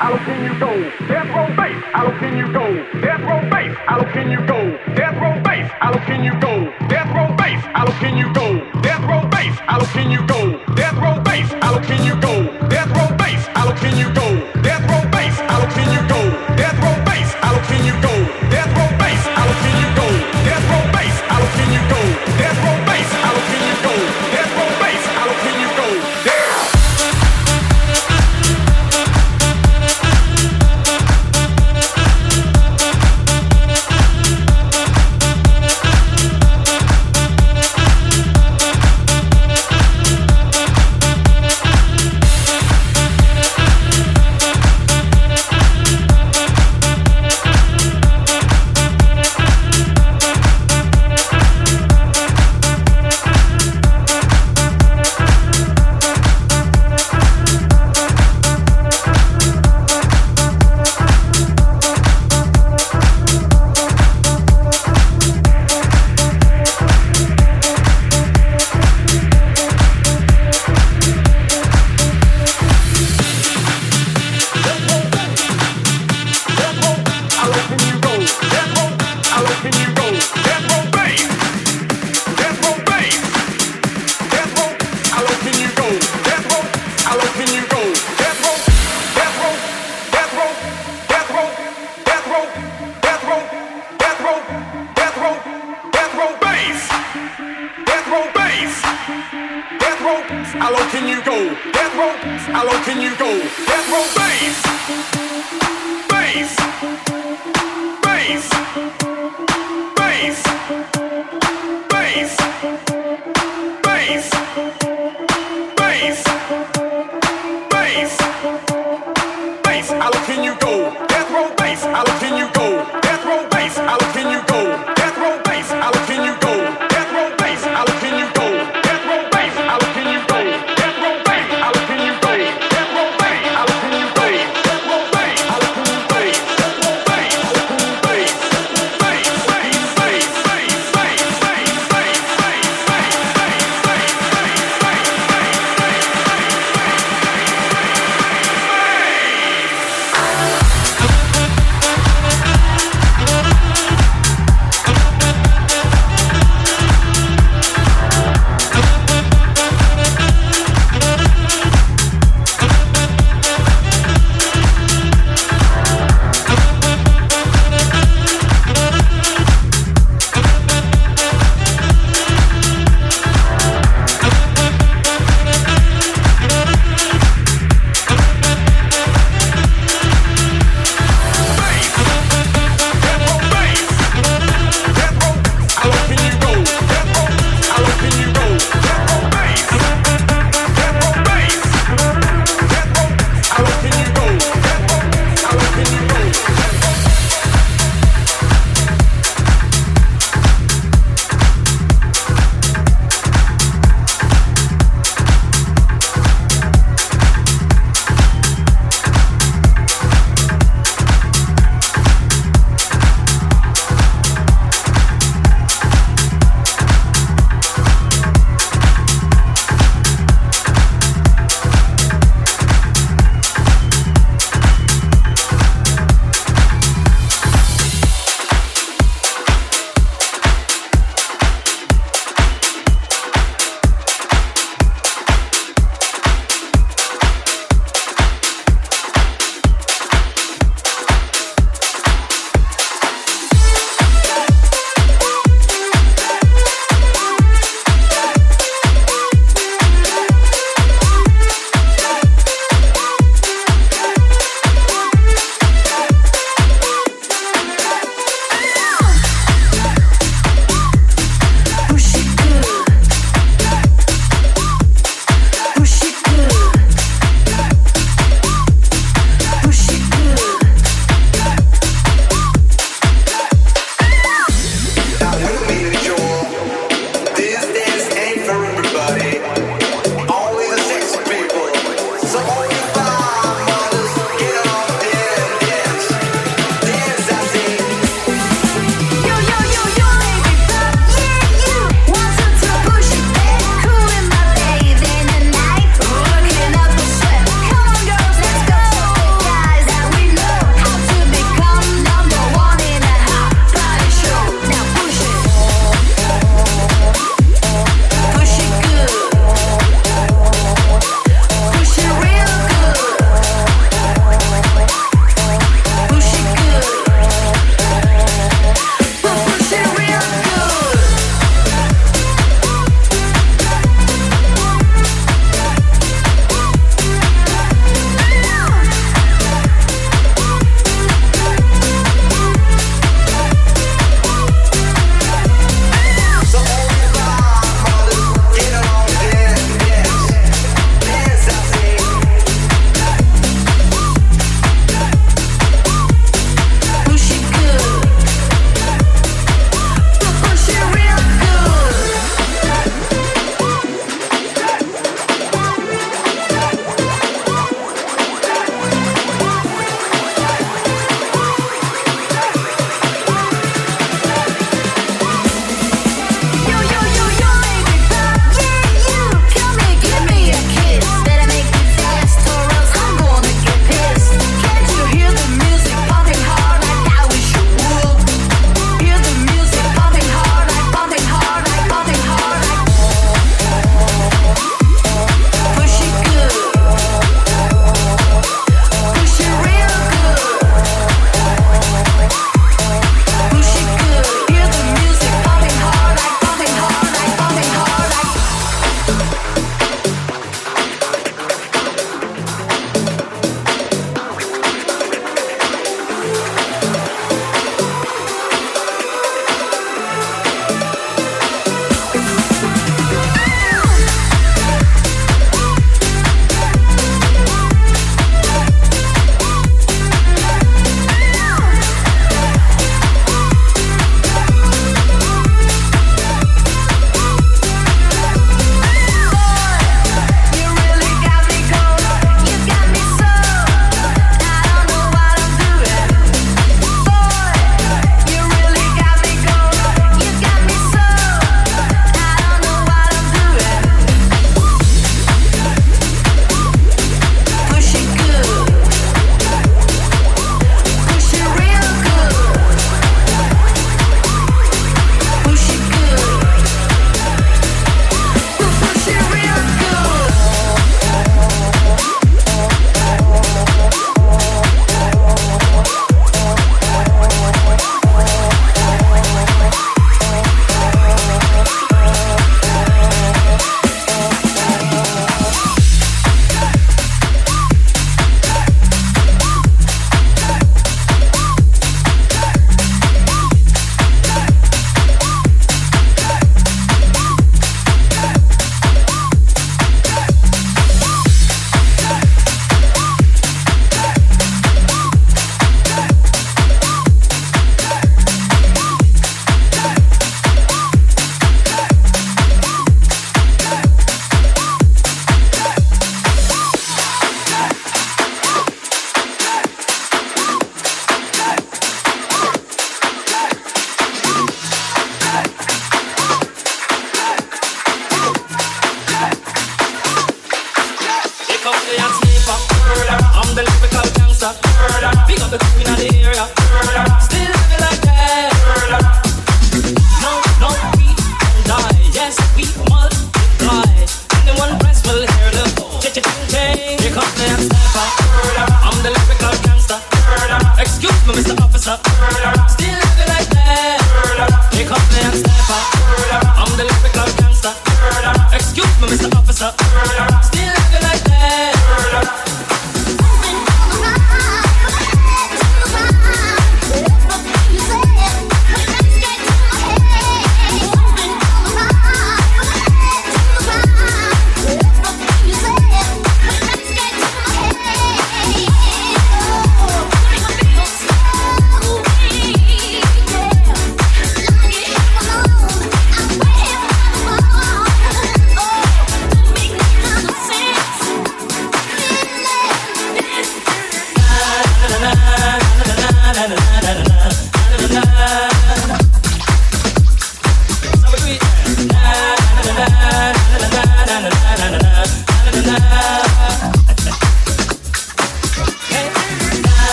How can you go? Death row base. How can you go? Death row base. How can you go? Death row base. How can you go? Death row base. How can you go? Death row base. How can you go?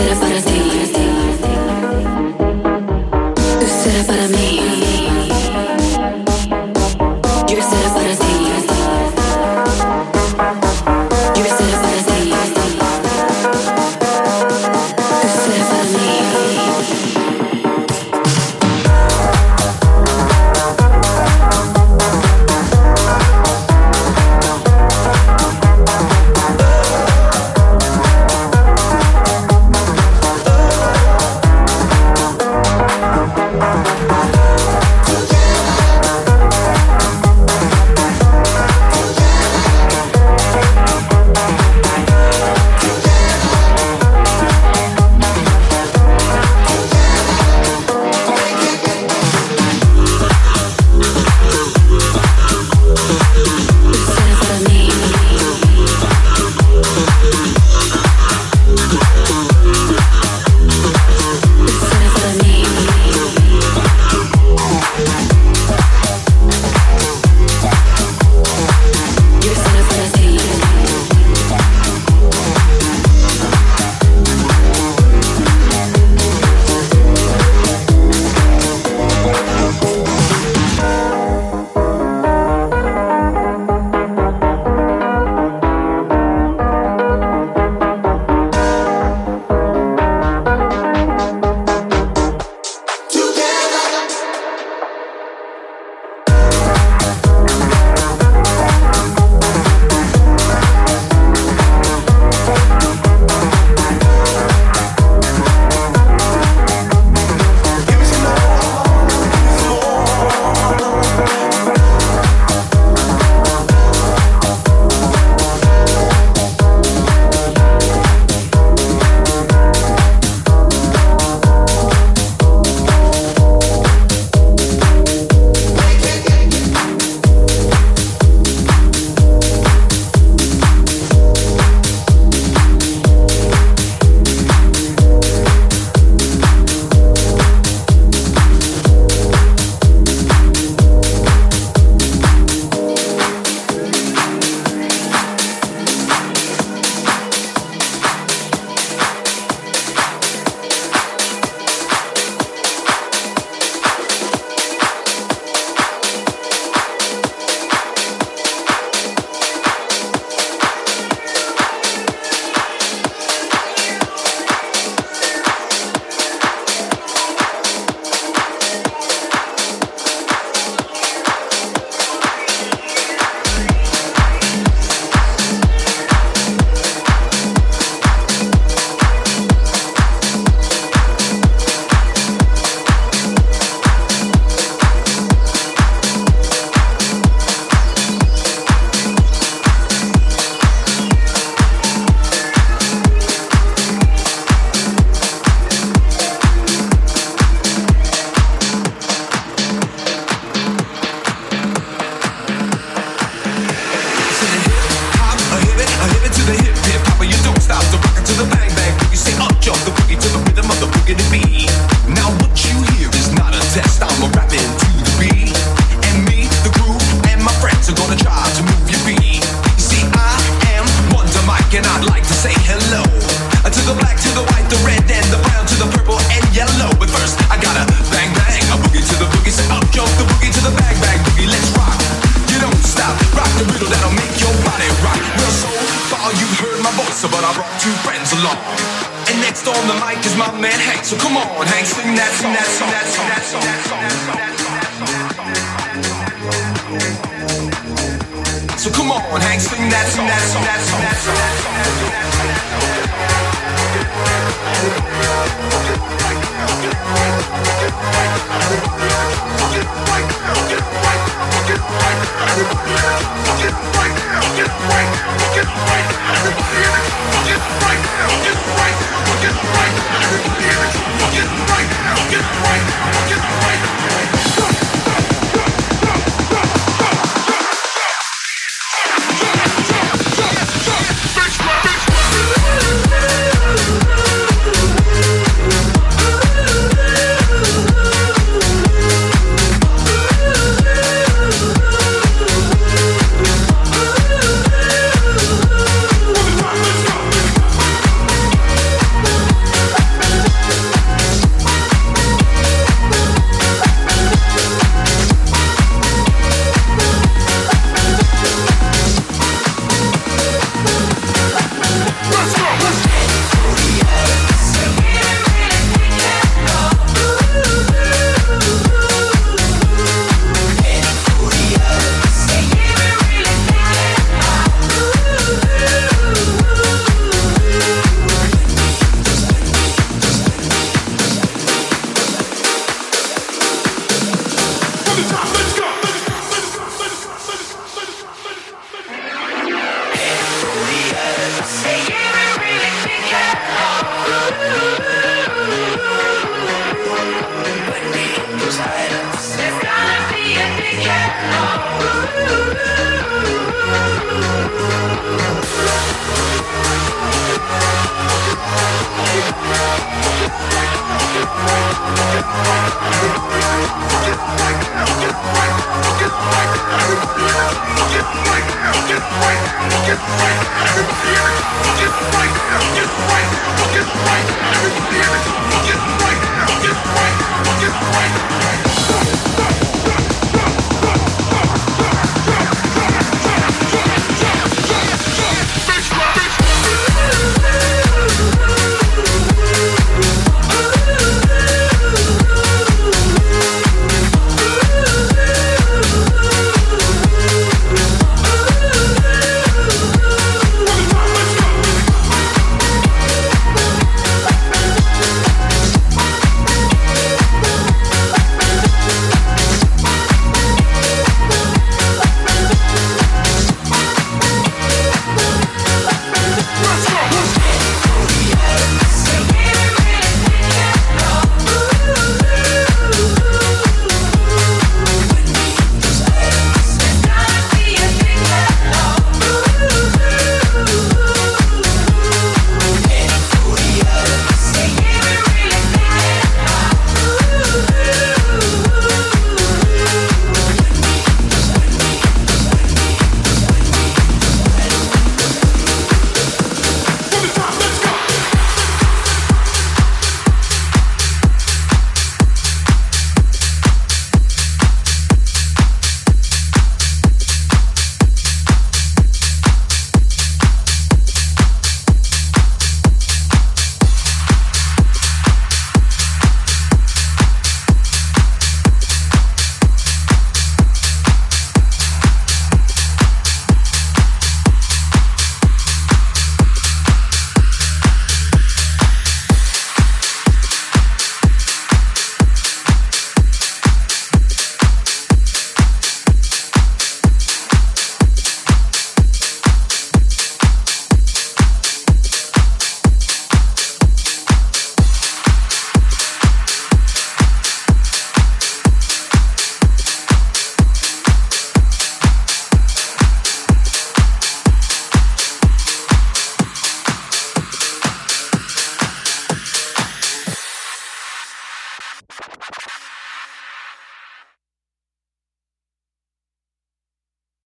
será para ti.